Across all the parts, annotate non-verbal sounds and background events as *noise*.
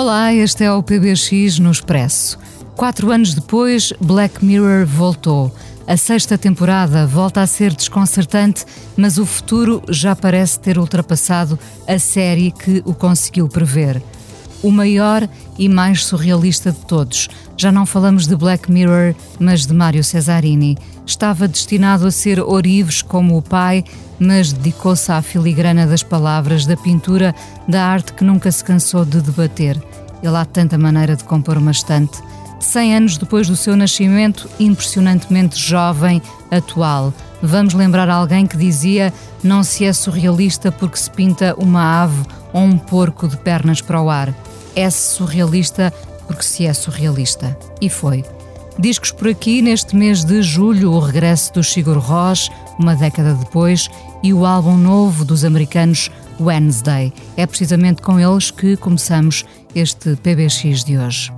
Olá, este é o PBX no Expresso. Quatro anos depois, Black Mirror voltou. A sexta temporada volta a ser desconcertante, mas o futuro já parece ter ultrapassado a série que o conseguiu prever. O maior e mais surrealista de todos. Já não falamos de Black Mirror, mas de Mário Cesarini. Estava destinado a ser Orives como o pai, mas dedicou-se à filigrana das palavras, da pintura, da arte que nunca se cansou de debater. Ele há tanta maneira de compor uma estante. Cem anos depois do seu nascimento, impressionantemente jovem, atual. Vamos lembrar alguém que dizia: não se é surrealista porque se pinta uma ave ou um porco de pernas para o ar. É-se surrealista porque se é surrealista. E foi. Discos por aqui neste mês de julho, o regresso do Sigur Rós, uma década depois, e o álbum novo dos americanos Wednesday. É precisamente com eles que começamos este PBX de hoje.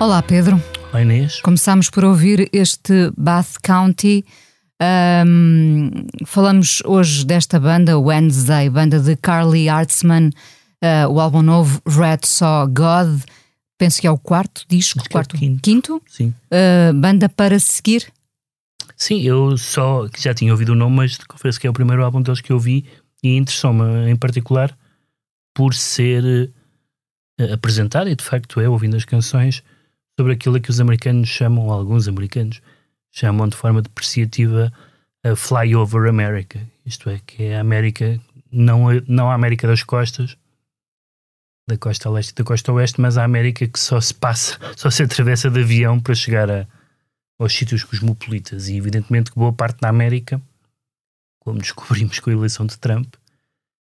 Olá, Pedro. Oi, Inês. Começámos por ouvir este Bath County. Um, falamos hoje desta banda, Wednesday, banda de Carly Artsman, uh, o álbum novo Red Saw God. Penso que é o quarto disco, Acho quarto, é quinto. quinto? Sim. Uh, banda para seguir. Sim, eu só já tinha ouvido o nome, mas confesso que é o primeiro álbum deles que eu vi e interessou-me em particular por ser uh, apresentado, e de facto é, ouvindo as canções, sobre aquilo que os americanos chamam, ou alguns americanos chamam de forma depreciativa a Flyover America. Isto é, que é a América, não a, não a América das costas, da costa leste e da costa oeste, mas a América que só se passa, *laughs* só se atravessa de avião para chegar a, aos sítios cosmopolitas. E evidentemente que boa parte da América, como descobrimos com a eleição de Trump,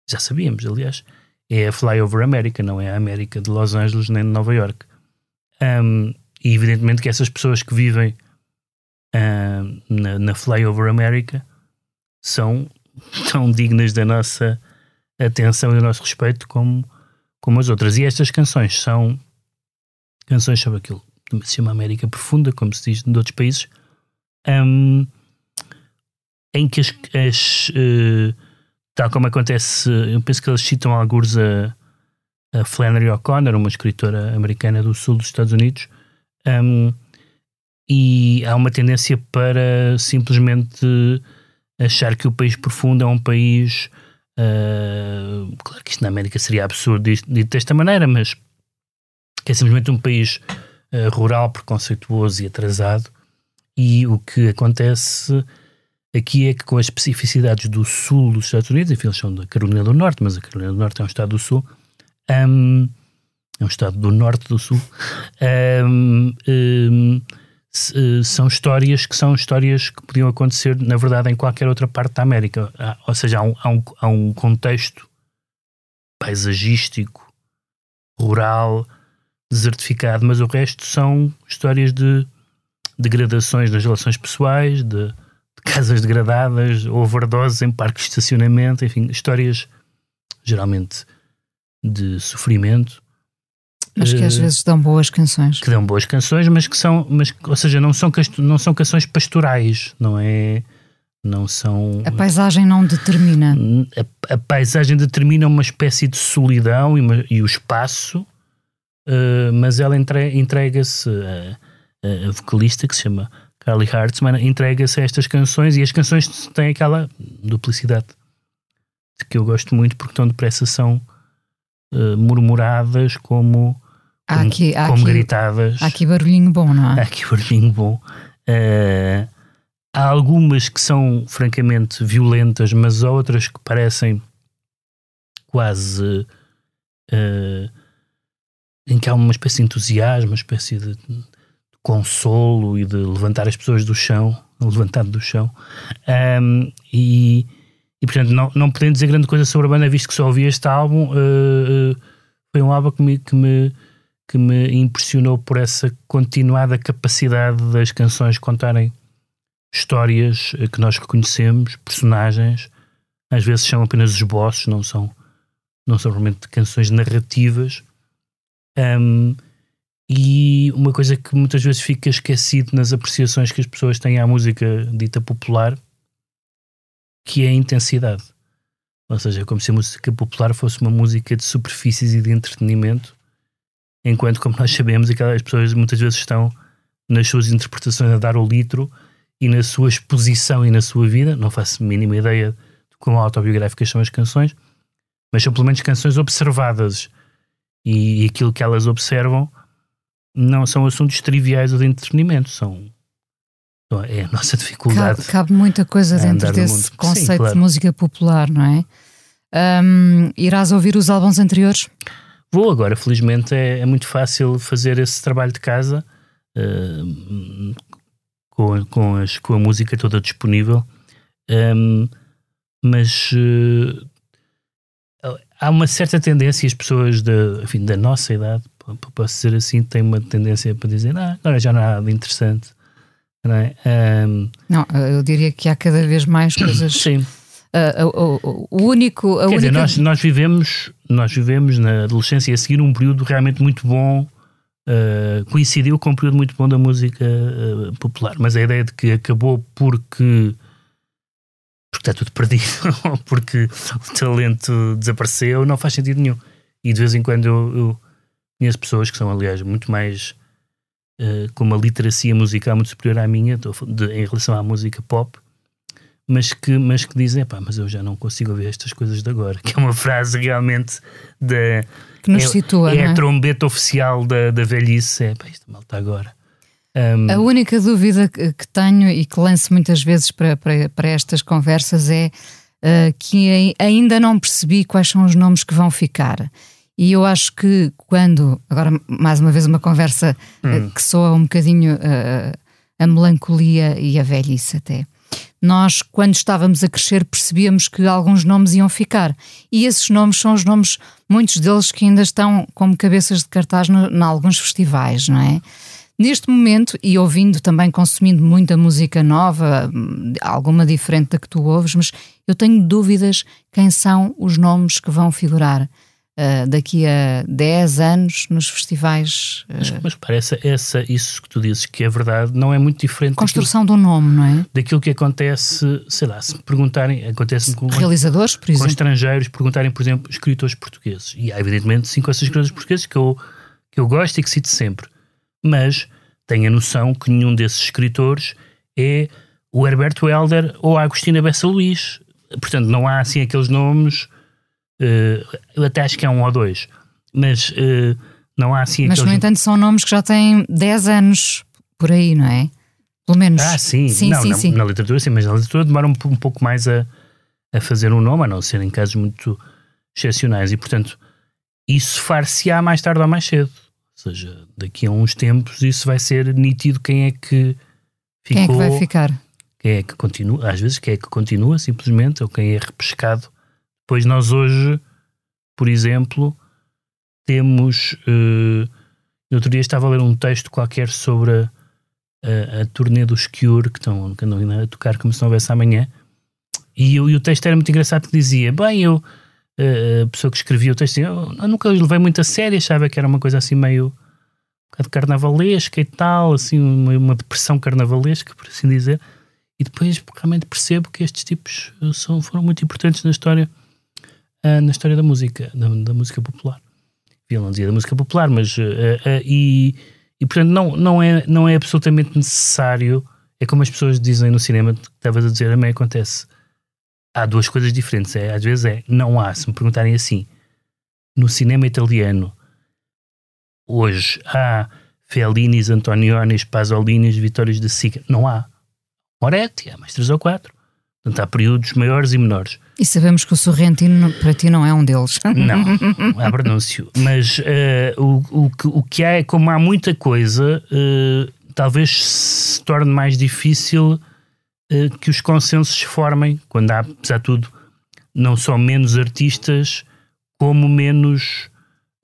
já sabíamos, aliás, é a Flyover America, não é a América de Los Angeles nem de Nova York. Um, e evidentemente que essas pessoas que vivem uh, na, na Flyover America são *laughs* tão dignas da nossa atenção e do nosso respeito como, como as outras. E estas canções são canções sobre aquilo que se chama América Profunda, como se diz de outros países, um, em que as, as uh, tal como acontece, eu penso que eles citam alguns a, a Flannery O'Connor, uma escritora americana do sul dos Estados Unidos, um, e há uma tendência para simplesmente achar que o país profundo é um país. Uh, claro que isto na América seria absurdo dito desta maneira, mas que é simplesmente um país uh, rural, preconceituoso e atrasado. E o que acontece aqui é que, com as especificidades do sul dos Estados Unidos, enfim, eles são da Carolina do Norte, mas a Carolina do Norte é um estado do sul, um, é um estado do norte do sul. Um, um, eh, são histórias que são histórias que podiam acontecer, na verdade, em qualquer outra parte da América. Ou seja, há um, há um, há um contexto paisagístico, rural, desertificado, mas o resto são histórias de degradações nas relações pessoais, de, de casas degradadas, overdoses em parques de estacionamento, enfim, histórias geralmente de sofrimento mas que às eh, vezes dão boas canções. Que dão boas canções, mas que são, mas, ou seja, não são, não são canções pastorais, não é? Não são. A paisagem não determina. A, a paisagem determina uma espécie de solidão e, uma, e o espaço, uh, mas ela entre, entrega-se, a, a, vocalista que se chama Carly Hartzman, entrega-se a estas canções e as canções têm aquela duplicidade que eu gosto muito porque tão depressa são uh, murmuradas como há aqui, há como aqui, gritadas. Há aqui barulhinho bom, não é? Há aqui barulhinho bom. Uh, há algumas que são francamente violentas, mas há outras que parecem quase uh, em que há uma espécie de entusiasmo, uma espécie de, de consolo e de levantar as pessoas do chão, levantado do chão. Um, e, e portanto, não, não podendo dizer grande coisa sobre a banda, visto que só ouvi este álbum. Uh, foi um álbum que me, que me que me impressionou por essa continuada capacidade das canções contarem histórias que nós reconhecemos, personagens, às vezes são apenas esboços, não são, não são realmente canções narrativas. Um, e uma coisa que muitas vezes fica esquecido nas apreciações que as pessoas têm à música dita popular, que é a intensidade. Ou seja, é como se a música popular fosse uma música de superfícies e de entretenimento, enquanto, como nós sabemos, aquelas pessoas muitas vezes estão nas suas interpretações a dar o litro e na sua exposição e na sua vida, não faço mínima ideia de quão autobiográficas são as canções, mas são pelo menos canções observadas e, e aquilo que elas observam não são assuntos triviais ou de entretenimento, são é a nossa dificuldade. Cabe, cabe muita coisa dentro desse conceito Sim, claro. de música popular, não é? Um, irás ouvir os álbuns anteriores? Vou agora, felizmente é, é muito fácil fazer esse trabalho de casa uh, com, com, as, com a música toda disponível, um, mas uh, há uma certa tendência, as pessoas da, enfim, da nossa idade, posso dizer assim, têm uma tendência para dizer, ah, agora já não há nada interessante. Não, é? um, não, eu diria que há cada vez mais *coughs* coisas. Sim uh, o, o, único. A Quer única... dizer, nós, nós, vivemos, nós vivemos na adolescência a seguir um período realmente muito bom. Uh, coincidiu com um período muito bom da música uh, popular, mas a ideia de que acabou porque porque está tudo perdido ou *laughs* porque o talento desapareceu não faz sentido nenhum. E de vez em quando eu, eu conheço pessoas que são, aliás, muito mais uh, com uma literacia musical muito superior à minha, de, em relação à música pop, mas que, mas que dizem, pá, mas eu já não consigo ouvir estas coisas de agora, *laughs* que é uma frase realmente da. Que nos é, situa. É é? a trombeta oficial da, da velhice, é pá, isto mal está agora. Um, a única dúvida que, que, tenho e que lanço muitas vezes para, para, para estas conversas é uh, que ainda não percebi quais são os nomes que vão ficar. E eu acho que quando, agora mais uma vez uma conversa hum. uh, que soa um bocadinho uh, a melancolia e a velhice até. Nós, quando estávamos a crescer, percebíamos que alguns nomes iam ficar. E esses nomes são os nomes, muitos deles que ainda estão como cabeças de cartaz em alguns festivais, não é? Neste momento, e ouvindo também, consumindo muita música nova, alguma diferente da que tu ouves, mas eu tenho dúvidas quem são os nomes que vão figurar uh, daqui a 10 anos nos festivais. Uh, mas, mas parece essa, isso que tu dizes que é verdade, não é muito diferente. Construção daquilo, do nome, não é? Daquilo que acontece, sei lá, se perguntarem, acontece com realizadores, por exemplo. Com estrangeiros, perguntarem, por exemplo, escritores portugueses. E há, evidentemente, cinco ou seis escritores portugueses que eu, que eu gosto e que cito sempre mas tenho a noção que nenhum desses escritores é o Herberto Helder ou a Agostina Bessa Luís. Portanto, não há assim aqueles nomes. Uh, eu até acho que é um ou dois, mas uh, não há assim Mas, no entanto, são nomes que já têm 10 anos por aí, não é? Pelo menos. Ah, sim, sim, não, sim, na, sim. na, literatura sim, mas na literatura demora um, um pouco mais a, a fazer um nome, a não ser em casos muito excepcionais. E, portanto, isso far-se-á mais tarde ou mais cedo. Ou seja, daqui a uns tempos isso vai ser nítido quem é que ficou. Quem é que vai ficar? Quem é que continua, às vezes quem é que continua simplesmente, ou quem é repescado. Pois nós hoje, por exemplo, temos. Uh, outro dia estava a ler um texto qualquer sobre a, a, a turnê dos Cure, que estão que andam a tocar como se não houvesse amanhã. E, e o texto era muito engraçado que dizia: Bem, eu a pessoa que escrevia o texto eu, eu nunca levei muito a sério, achava que era uma coisa assim meio bocado carnavalesca e tal, assim, uma, uma, depressão carnavalesca, por assim dizer. E depois realmente percebo que estes tipos são, foram muito importantes na história, uh, na história da música, da, da música popular. Eu não dizia da música popular, mas uh, e, e portanto não, não, é, não é absolutamente necessário, é como as pessoas dizem no cinema, que estavas a dizer, também acontece há duas coisas diferentes. É, às vezes é, não há, se me perguntarem assim, no cinema italiano, hoje há Fellinis, Antonionis, Pasolini's, Vitórios de Sica. Não há. Moretti, há mais três ou quatro. Portanto, há períodos maiores e menores. E sabemos que o Sorrentino para ti não é um deles. *laughs* Não, há pronúncio. Mas uh, o, o, que, o que há é, como há muita coisa, uh, talvez se torne mais difícil eh, que os consensos se formem, quando há, apesar de tudo, não só menos artistas, como menos,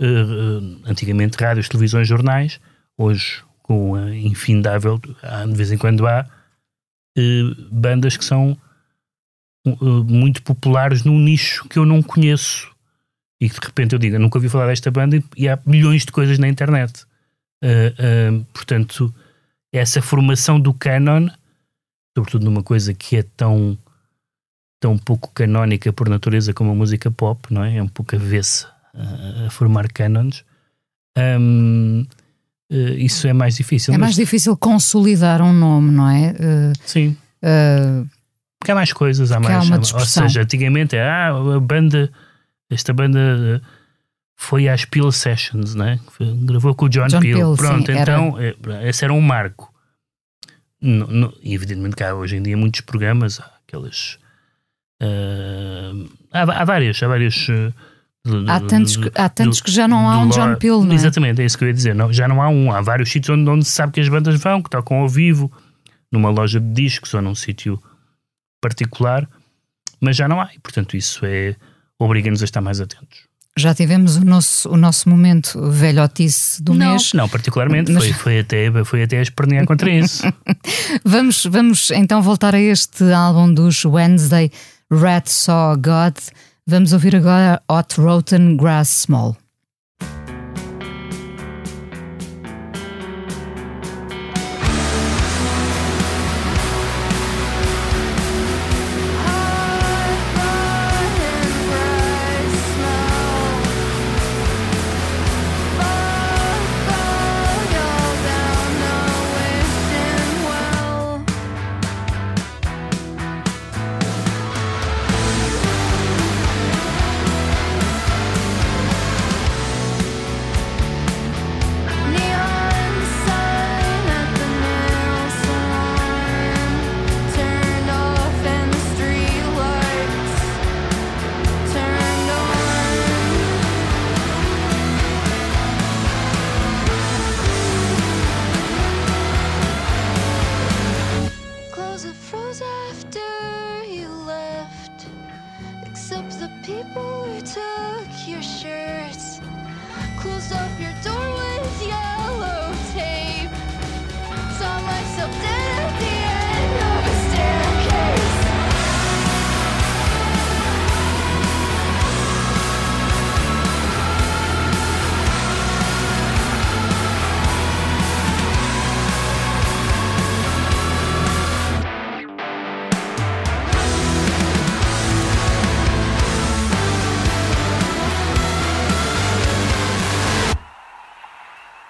uh, antigamente, rádios, televisões, jornais, hoje, com a infindável, de vez em quando há uh, bandas que são uh, muito populares num nicho que eu não conheço e que de repente eu digo, eu nunca ouvi falar desta banda e há milhões de coisas na internet. portanto, essa formação do canon sobretudo numa coisa que é tão tão pouco canónica por natureza como a música pop, não é? É um pouco avessa a, a formar canons. Um, uh, isso é mais difícil. É mais difícil consolidar um nome, não é? Uh, Sim. Uh, porque há mais coisas, há mais. Há uma ou seja, antigamente é ah, a banda, esta banda foi às Peel Sessions, né? Gravou com o John, John Peel. Peel Pronto, sim, então era... esse era um marco. No, no, evidentemente que há hoje em dia muitos programas, há aquelas. Uh, há, há várias, há várias. Há tantos, que, há tantos do, que já não há um John Peel, não é? Exatamente, é isso que eu ia dizer. Não, já não há um. Há vários sítios onde, onde se sabe que as bandas vão, que tocam ao vivo, numa loja de discos ou num sítio particular, mas já não há. E, portanto, isso é obriga-nos a estar mais atentos já tivemos o nosso, o nosso momento velhotice do não, mês. Não, particularmente, mas... foi, foi, até, foi até a espernear contra isso. *laughs* vamos, vamos então voltar a este álbum dos Wednesday, Red Saw God. Vamos ouvir agora Hot Rotten Grass Small.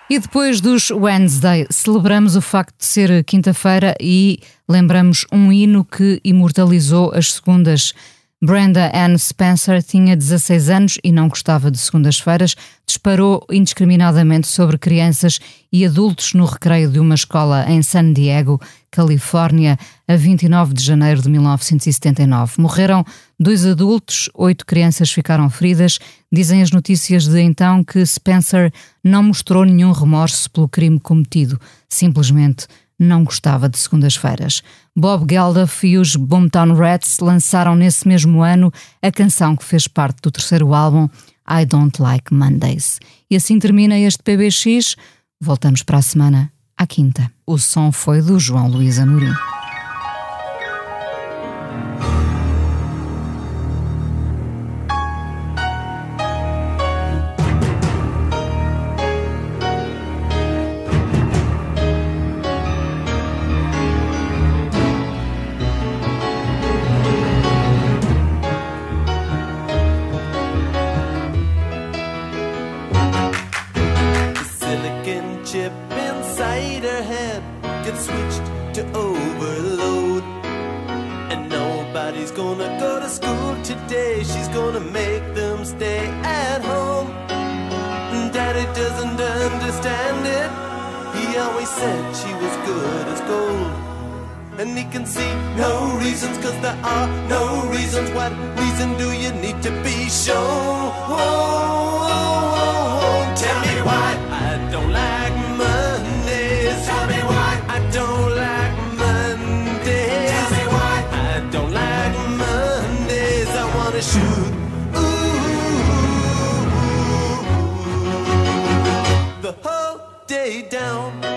E depois dos Wednesday, celebramos o facto de ser quinta-feira e lembramos um hino que imortalizou as segundas. Brenda Ann Spencer tinha 16 anos e não gostava de segundas-feiras, disparou indiscriminadamente sobre crianças e adultos no recreio de uma escola em San Diego, Califórnia, a 29 de janeiro de 1979. Morreram dois adultos, oito crianças ficaram feridas. Dizem as notícias de então que Spencer não mostrou nenhum remorso pelo crime cometido, simplesmente não gostava de segundas-feiras. Bob Geldof e os Boomtown Rats lançaram nesse mesmo ano a canção que fez parte do terceiro álbum, I Don't Like Mondays. E assim termina este PBX. Voltamos para a semana, à quinta. O som foi do João Luís Amorim. Can see no reasons, cause there are no reasons. What reason do you need to be shown? Tell me why I don't like Mondays. Tell me why I don't like Mondays. Tell me why I don't like Mondays. I wanna shoot. Ooh, the whole day down.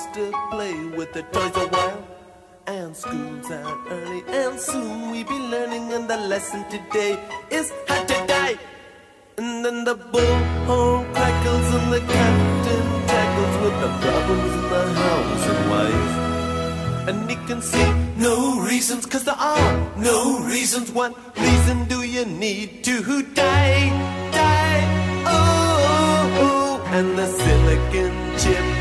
To play with the toys a while. And school's out early, and soon we'll be learning. And the lesson today is how to die. And then the bullhorn crackles, and the captain tackles with the problems in the house and wife. And he can see no reasons, cause there are no reasons. What reason do you need to die? Die, oh, oh. oh. And the silicon chip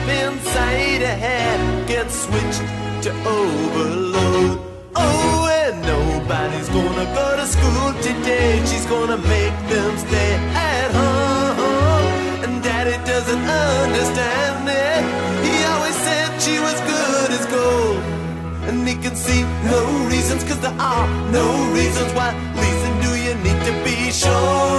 inside her head gets switched to overload. Oh, and nobody's gonna go to school today. She's gonna make them stay at home. And daddy doesn't understand it. He always said she was good as gold. And he can see no reasons, cause there are no reasons. why. reason do you need to be sure?